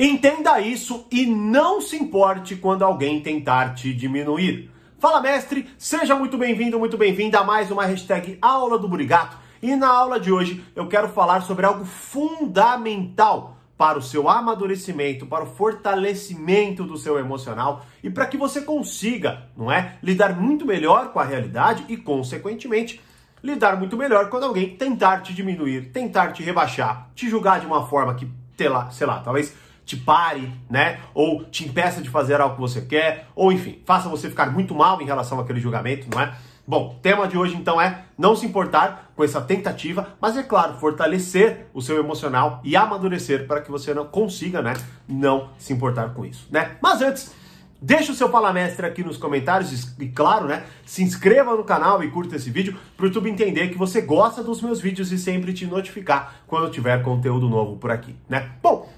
Entenda isso e não se importe quando alguém tentar te diminuir. Fala, mestre! Seja muito bem-vindo, muito bem-vinda a mais uma hashtag Aula do Burigato. E na aula de hoje eu quero falar sobre algo fundamental para o seu amadurecimento, para o fortalecimento do seu emocional e para que você consiga, não é, lidar muito melhor com a realidade e, consequentemente, lidar muito melhor quando alguém tentar te diminuir, tentar te rebaixar, te julgar de uma forma que, sei lá, sei lá talvez te pare, né? Ou te impeça de fazer algo que você quer, ou enfim, faça você ficar muito mal em relação àquele julgamento, não é? Bom, tema de hoje então é não se importar com essa tentativa, mas é claro, fortalecer o seu emocional e amadurecer para que você não consiga, né, não se importar com isso, né? Mas antes, Deixa o seu palamestre aqui nos comentários e, claro, né, se inscreva no canal e curta esse vídeo para o YouTube entender que você gosta dos meus vídeos e sempre te notificar quando tiver conteúdo novo por aqui, né? Bom.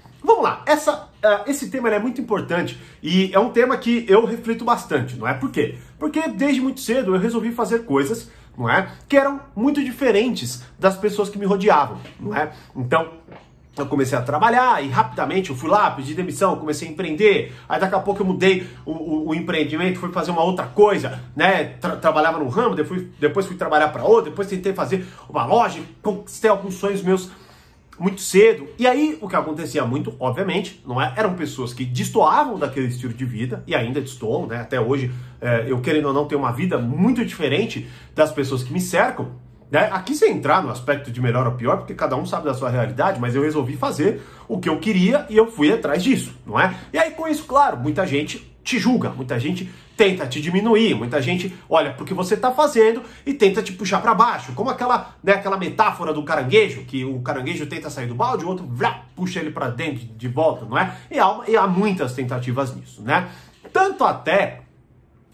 Essa, uh, esse tema é muito importante e é um tema que eu reflito bastante, não é? Por quê? Porque desde muito cedo eu resolvi fazer coisas, não é? Que eram muito diferentes das pessoas que me rodeavam, não é? Então, eu comecei a trabalhar e rapidamente eu fui lá, pedi demissão, comecei a empreender. Aí daqui a pouco eu mudei o, o, o empreendimento, fui fazer uma outra coisa, né? Tra trabalhava num ramo, depois, depois fui trabalhar para outro, depois tentei fazer uma loja, conquistei alguns sonhos meus muito cedo. E aí o que acontecia muito, obviamente, não é? Eram pessoas que destoavam daquele estilo de vida e ainda destoam, né? Até hoje, é, eu querendo ou não ter uma vida muito diferente das pessoas que me cercam. Né? Aqui sem entrar no aspecto de melhor ou pior, porque cada um sabe da sua realidade, mas eu resolvi fazer o que eu queria e eu fui atrás disso, não é? E aí com isso, claro, muita gente te julga, muita gente tenta te diminuir, muita gente olha porque você está fazendo e tenta te puxar para baixo, como aquela, né, aquela metáfora do caranguejo, que o caranguejo tenta sair do balde, o outro vrá, puxa ele para dentro de volta, não é? E há, e há muitas tentativas nisso, né? Tanto até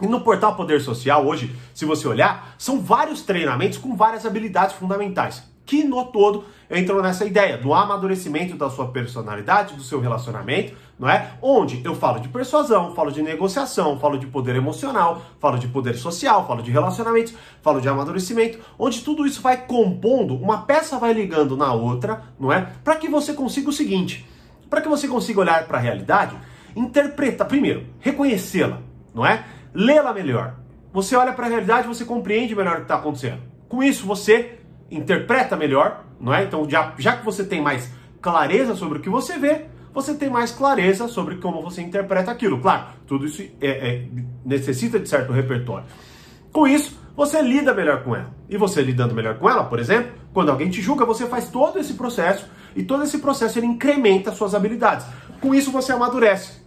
no portal Poder Social, hoje, se você olhar, são vários treinamentos com várias habilidades fundamentais, que no todo entram nessa ideia do amadurecimento da sua personalidade, do seu relacionamento, não é? Onde eu falo de persuasão, falo de negociação, falo de poder emocional, falo de poder social, falo de relacionamentos, falo de amadurecimento, onde tudo isso vai compondo, uma peça vai ligando na outra, não é? Para que você consiga o seguinte, para que você consiga olhar para a realidade, interpretar, primeiro, reconhecê-la, não é? lê-la melhor. Você olha para a realidade, você compreende melhor o que está acontecendo. Com isso, você interpreta melhor, não é? Então, já, já que você tem mais clareza sobre o que você vê, você tem mais clareza sobre como você interpreta aquilo. Claro, tudo isso é, é, necessita de certo repertório. Com isso, você lida melhor com ela. E você lidando melhor com ela, por exemplo, quando alguém te julga, você faz todo esse processo e todo esse processo ele incrementa suas habilidades. Com isso, você amadurece.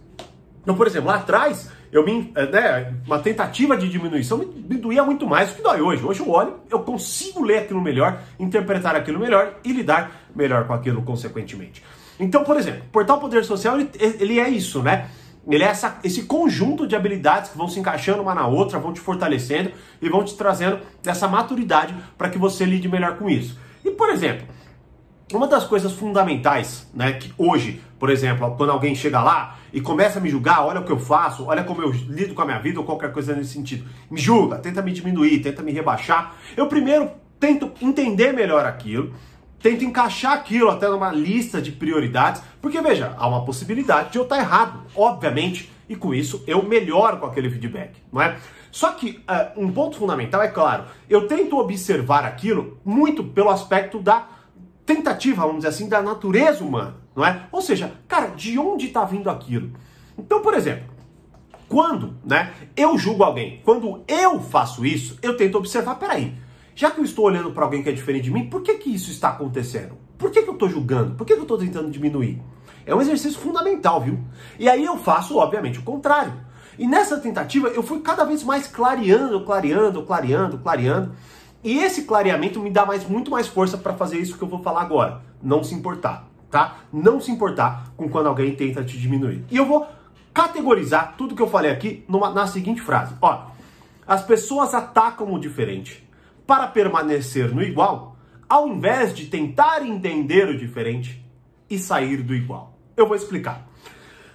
Então, por exemplo, lá atrás, eu me, eh, né, uma tentativa de diminuição me, me doía muito mais do que dói hoje. Hoje eu olho, eu consigo ler aquilo melhor, interpretar aquilo melhor e lidar melhor com aquilo consequentemente. Então, por exemplo, o portal Poder Social, ele, ele é isso, né? Ele é essa, esse conjunto de habilidades que vão se encaixando uma na outra, vão te fortalecendo e vão te trazendo essa maturidade para que você lide melhor com isso. E, por exemplo, uma das coisas fundamentais, né, que hoje, por exemplo, quando alguém chega lá e começa a me julgar, olha o que eu faço, olha como eu lido com a minha vida ou qualquer coisa nesse sentido, me julga, tenta me diminuir, tenta me rebaixar, eu primeiro tento entender melhor aquilo, tento encaixar aquilo até numa lista de prioridades, porque veja, há uma possibilidade de eu estar errado, obviamente, e com isso eu melhoro com aquele feedback, não é? Só que uh, um ponto fundamental é claro, eu tento observar aquilo muito pelo aspecto da tentativa, vamos dizer assim, da natureza humana, não é? Ou seja, cara, de onde está vindo aquilo? Então, por exemplo, quando, né, eu julgo alguém, quando eu faço isso, eu tento observar, peraí, já que eu estou olhando para alguém que é diferente de mim, por que que isso está acontecendo? Por que que eu estou julgando? Por que que eu estou tentando diminuir? É um exercício fundamental, viu? E aí eu faço, obviamente, o contrário. E nessa tentativa eu fui cada vez mais clareando, clareando, clareando, clareando. E esse clareamento me dá mais, muito mais força para fazer isso que eu vou falar agora. Não se importar, tá? Não se importar com quando alguém tenta te diminuir. E eu vou categorizar tudo que eu falei aqui numa, na seguinte frase. Ó, as pessoas atacam o diferente para permanecer no igual, ao invés de tentar entender o diferente e sair do igual. Eu vou explicar.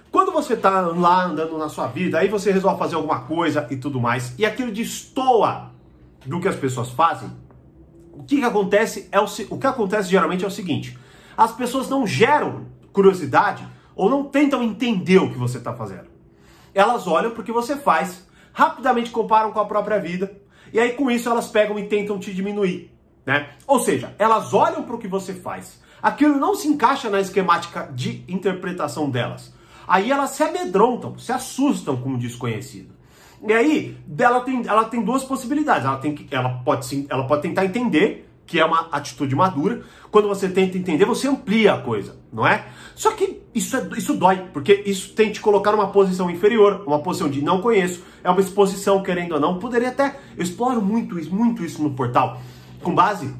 Quando você está lá andando na sua vida, aí você resolve fazer alguma coisa e tudo mais, e aquilo destoa do que as pessoas fazem, o que, que acontece é o, o que acontece geralmente é o seguinte: as pessoas não geram curiosidade ou não tentam entender o que você está fazendo. Elas olham para o que você faz, rapidamente comparam com a própria vida, e aí com isso elas pegam e tentam te diminuir. Né? Ou seja, elas olham para o que você faz. Aquilo não se encaixa na esquemática de interpretação delas. Aí elas se amedrontam, se assustam com o desconhecido. E aí, ela tem, ela tem duas possibilidades. Ela, tem que, ela, pode, ela pode tentar entender, que é uma atitude madura. Quando você tenta entender, você amplia a coisa, não é? Só que isso, é, isso dói, porque isso tem te colocar numa posição inferior, uma posição de não conheço. É uma exposição, querendo ou não. Poderia até. Eu exploro muito isso, muito isso no portal com base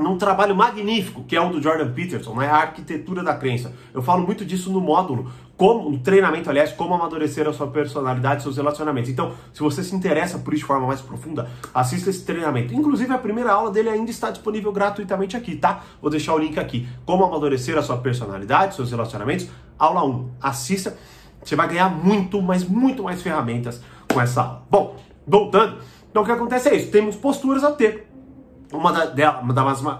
num trabalho magnífico, que é o do Jordan Peterson, né? a arquitetura da crença. Eu falo muito disso no módulo, como no treinamento, aliás, como amadurecer a sua personalidade, seus relacionamentos. Então, se você se interessa por isso de forma mais profunda, assista esse treinamento. Inclusive, a primeira aula dele ainda está disponível gratuitamente aqui, tá? Vou deixar o link aqui. Como amadurecer a sua personalidade, seus relacionamentos, aula 1. Assista, você vai ganhar muito, mas muito mais ferramentas com essa aula. Bom, voltando, então o que acontece é isso, temos posturas a ter uma, da,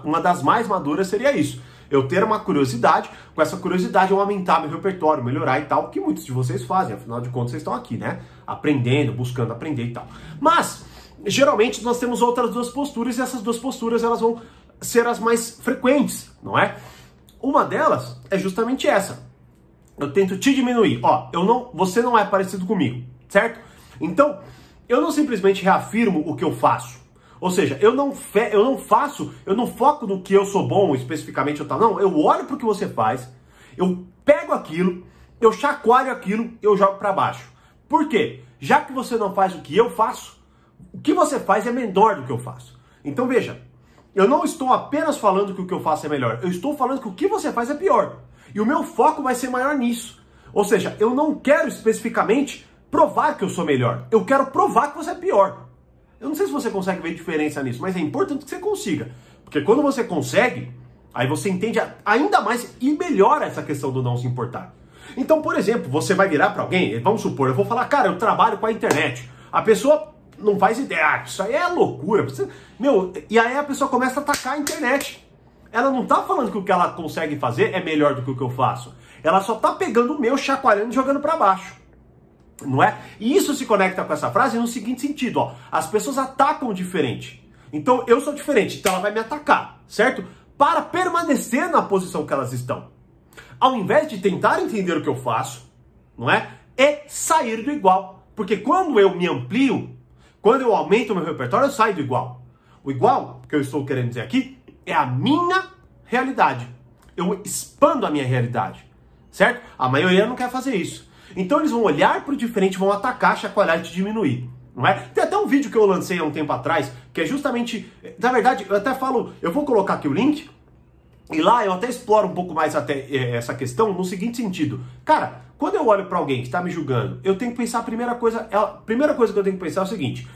uma das mais maduras seria isso. Eu ter uma curiosidade, com essa curiosidade eu aumentar meu repertório, melhorar e tal, que muitos de vocês fazem, afinal de contas vocês estão aqui, né? Aprendendo, buscando aprender e tal. Mas, geralmente nós temos outras duas posturas e essas duas posturas elas vão ser as mais frequentes, não é? Uma delas é justamente essa. Eu tento te diminuir. Ó, eu não, você não é parecido comigo, certo? Então, eu não simplesmente reafirmo o que eu faço. Ou seja, eu não, fe, eu não faço, eu não foco no que eu sou bom especificamente ou tal. Não, eu olho para o que você faz, eu pego aquilo, eu chacoalho aquilo, eu jogo para baixo. Por quê? Já que você não faz o que eu faço, o que você faz é menor do que eu faço. Então veja, eu não estou apenas falando que o que eu faço é melhor, eu estou falando que o que você faz é pior. E o meu foco vai ser maior nisso. Ou seja, eu não quero especificamente provar que eu sou melhor, eu quero provar que você é pior. Eu não sei se você consegue ver diferença nisso, mas é importante que você consiga. Porque quando você consegue, aí você entende ainda mais e melhora essa questão do não se importar. Então, por exemplo, você vai virar para alguém, vamos supor, eu vou falar, cara, eu trabalho com a internet. A pessoa não faz ideia, ah, isso aí é loucura. Meu, e aí a pessoa começa a atacar a internet. Ela não tá falando que o que ela consegue fazer é melhor do que o que eu faço. Ela só tá pegando o meu, chacoalhando e jogando para baixo não é? E isso se conecta com essa frase no seguinte sentido, ó, as pessoas atacam diferente. Então eu sou diferente, então ela vai me atacar, certo? Para permanecer na posição que elas estão. Ao invés de tentar entender o que eu faço, não é? É sair do igual. Porque quando eu me amplio, quando eu aumento o meu repertório, eu saio do igual. O igual, que eu estou querendo dizer aqui, é a minha realidade. Eu expando a minha realidade, certo? A maioria não quer fazer isso. Então eles vão olhar para o diferente, vão atacar, chacoalhar e te diminuir. Não é? Tem até um vídeo que eu lancei há um tempo atrás, que é justamente. Na verdade, eu até falo, eu vou colocar aqui o link, e lá eu até exploro um pouco mais até é, essa questão no seguinte sentido. Cara, quando eu olho para alguém que está me julgando, eu tenho que pensar a primeira coisa. A primeira coisa que eu tenho que pensar é o seguinte: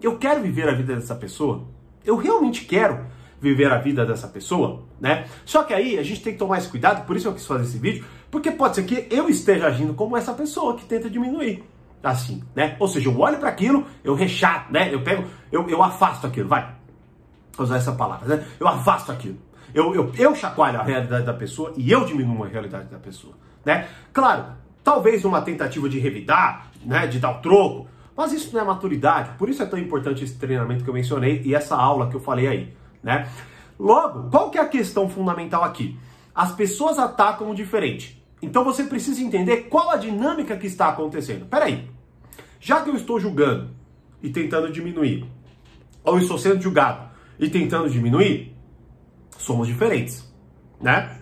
eu quero viver a vida dessa pessoa? Eu realmente quero viver a vida dessa pessoa, né? Só que aí a gente tem que tomar esse cuidado, por isso eu quis fazer esse vídeo, porque pode ser que eu esteja agindo como essa pessoa que tenta diminuir. Assim, né? Ou seja, eu olho para aquilo, eu rechato, né? Eu pego, eu, eu afasto aquilo, vai. Vou usar essa palavra, né? Eu afasto aquilo. Eu, eu, eu chacoalho a realidade da pessoa e eu diminuo a realidade da pessoa, né? Claro, talvez uma tentativa de revidar, né? De dar o troco, mas isso não é maturidade. Por isso é tão importante esse treinamento que eu mencionei e essa aula que eu falei aí, né? Logo, qual que é a questão fundamental aqui? As pessoas atacam o diferente. Então você precisa entender qual a dinâmica que está acontecendo. Peraí, já que eu estou julgando e tentando diminuir, ou estou sendo julgado e tentando diminuir, somos diferentes, né?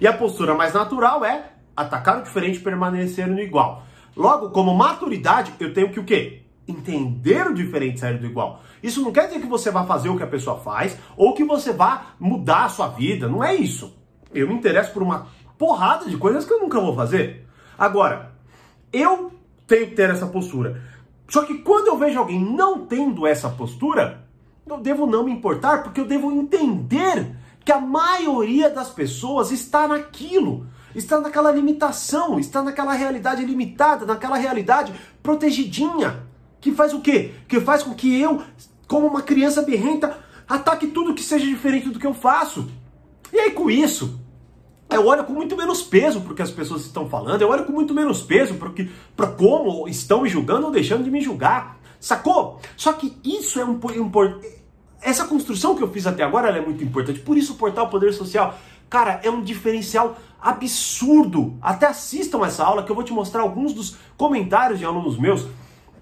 E a postura mais natural é atacar o diferente permanecer no igual. Logo, como maturidade, eu tenho que o quê? Entender o diferente sair do igual. Isso não quer dizer que você vá fazer o que a pessoa faz ou que você vá mudar a sua vida. Não é isso. Eu me interesso por uma porrada de coisas que eu nunca vou fazer. Agora, eu tenho que ter essa postura. Só que quando eu vejo alguém não tendo essa postura, eu devo não me importar, porque eu devo entender que a maioria das pessoas está naquilo, está naquela limitação, está naquela realidade limitada, naquela realidade protegidinha, que faz o quê? Que faz com que eu, como uma criança birrenta, ataque tudo que seja diferente do que eu faço. E aí com isso, Eu olho com muito menos peso o que as pessoas estão falando, eu olho com muito menos peso para como estão me julgando ou deixando de me julgar. Sacou? Só que isso é um importante. Essa construção que eu fiz até agora é muito importante. Por isso o portal Poder Social, cara, é um diferencial absurdo. Até assistam essa aula que eu vou te mostrar alguns dos comentários de alunos meus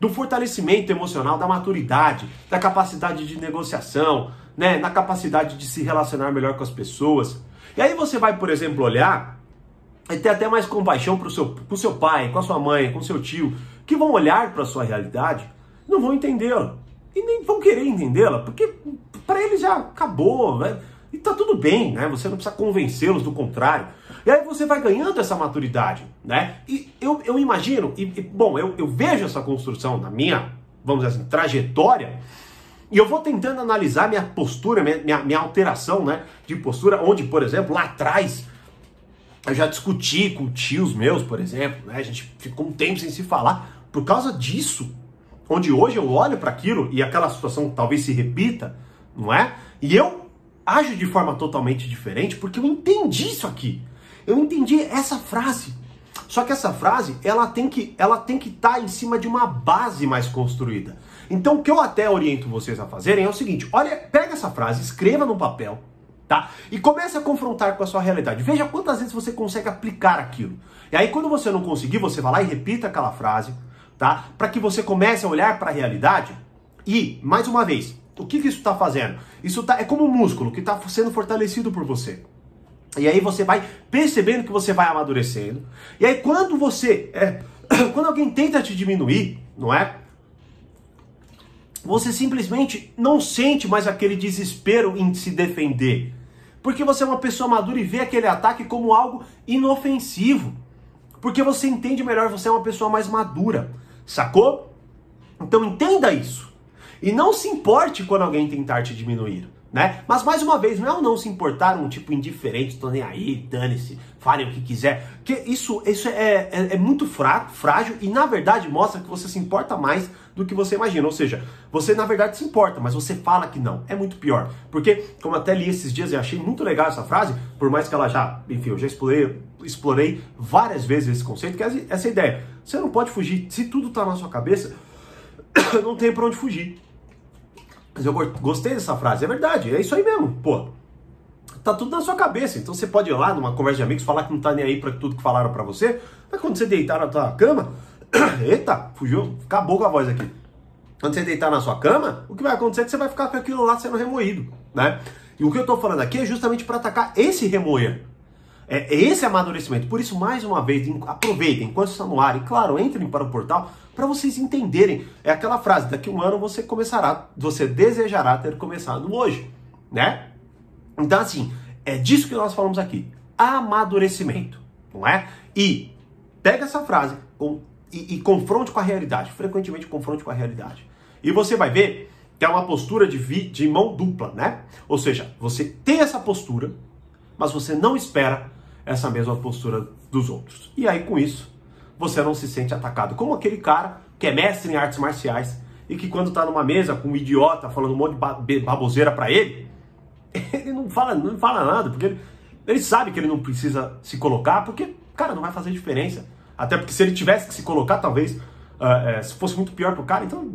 do fortalecimento emocional, da maturidade, da capacidade de negociação, né, na capacidade de se relacionar melhor com as pessoas. E aí você vai, por exemplo, olhar e ter até mais compaixão para o seu, pro seu pai, com a sua mãe, com seu tio, que vão olhar para a sua realidade, não vão entendê-la. E nem vão querer entendê-la, porque para eles já acabou, né? E tá tudo bem, né? Você não precisa convencê-los do contrário. E aí você vai ganhando essa maturidade, né? E eu, eu imagino, e, e bom, eu, eu vejo essa construção na minha, vamos dizer assim, trajetória, e eu vou tentando analisar minha postura, minha, minha, minha alteração né, de postura, onde, por exemplo, lá atrás eu já discuti com tios meus, por exemplo, né, a gente ficou um tempo sem se falar por causa disso. Onde hoje eu olho para aquilo e aquela situação talvez se repita, não é? E eu ajo de forma totalmente diferente porque eu entendi isso aqui. Eu entendi essa frase. Só que essa frase, ela tem que ela tem que estar tá em cima de uma base mais construída. Então, o que eu até oriento vocês a fazerem é o seguinte: olha, pega essa frase, escreva no papel, tá? E comece a confrontar com a sua realidade. Veja quantas vezes você consegue aplicar aquilo. E aí, quando você não conseguir, você vai lá e repita aquela frase, tá? Para que você comece a olhar para a realidade. E, mais uma vez, o que, que isso está fazendo? Isso tá, é como um músculo que está sendo fortalecido por você. E aí você vai percebendo que você vai amadurecendo. E aí quando você, é, quando alguém tenta te diminuir, não é? você simplesmente não sente mais aquele desespero em se defender. Porque você é uma pessoa madura e vê aquele ataque como algo inofensivo. Porque você entende melhor, você é uma pessoa mais madura. Sacou? Então entenda isso. E não se importe quando alguém tentar te diminuir. Né? Mas mais uma vez, não é o não se importar um tipo indiferente, tô nem aí, dane-se, falem o que quiser. Que isso, isso é, é, é muito fraco, frágil e na verdade mostra que você se importa mais do que você imagina. Ou seja, você na verdade se importa, mas você fala que não. É muito pior. Porque, como até li esses dias e achei muito legal essa frase, por mais que ela já, enfim, eu já explorei, explorei várias vezes esse conceito, que é essa ideia. Você não pode fugir. Se tudo tá na sua cabeça, não tem para onde fugir. Mas eu gostei dessa frase, é verdade, é isso aí mesmo, pô. Tá tudo na sua cabeça, então você pode ir lá numa conversa de amigos falar que não tá nem aí para tudo que falaram para você, mas quando você deitar na tua cama, Eita, fugiu, acabou com a voz aqui. Quando você deitar na sua cama, o que vai acontecer é que você vai ficar com aquilo lá sendo remoído, né? E o que eu estou falando aqui é justamente para atacar esse remoer. É, é esse amadurecimento. Por isso, mais uma vez, aproveitem enquanto está no ar e, claro, entrem para o portal para vocês entenderem. É aquela frase: daqui um ano você começará, você desejará ter começado hoje, né? Então, assim, é disso que nós falamos aqui: amadurecimento, não é? E pega essa frase com e, e confronte com a realidade. Frequentemente confronte com a realidade. E você vai ver que é uma postura de, vi, de mão dupla, né? Ou seja, você tem essa postura, mas você não espera essa mesma postura dos outros. E aí, com isso, você não se sente atacado. Como aquele cara que é mestre em artes marciais e que quando tá numa mesa com um idiota falando um monte de baboseira para ele, ele não fala, não fala nada, porque ele, ele sabe que ele não precisa se colocar, porque, cara, não vai fazer diferença. Até porque se ele tivesse que se colocar, talvez, uh, é, se fosse muito pior pro cara, então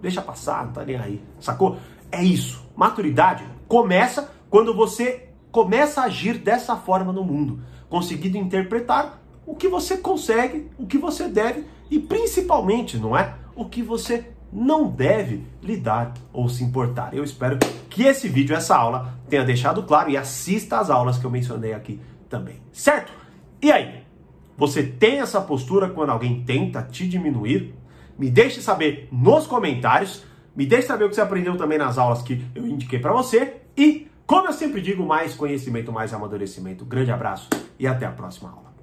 deixa passar, não tá nem aí. Sacou? É isso. Maturidade começa quando você começa a agir dessa forma no mundo, conseguindo interpretar o que você consegue, o que você deve e principalmente, não é? O que você não deve lidar ou se importar. Eu espero que esse vídeo, essa aula, tenha deixado claro e assista às aulas que eu mencionei aqui também. Certo? E aí? Você tem essa postura quando alguém tenta te diminuir? Me deixe saber nos comentários. Me deixe saber o que você aprendeu também nas aulas que eu indiquei para você. E, como eu sempre digo, mais conhecimento, mais amadurecimento. Grande abraço e até a próxima aula.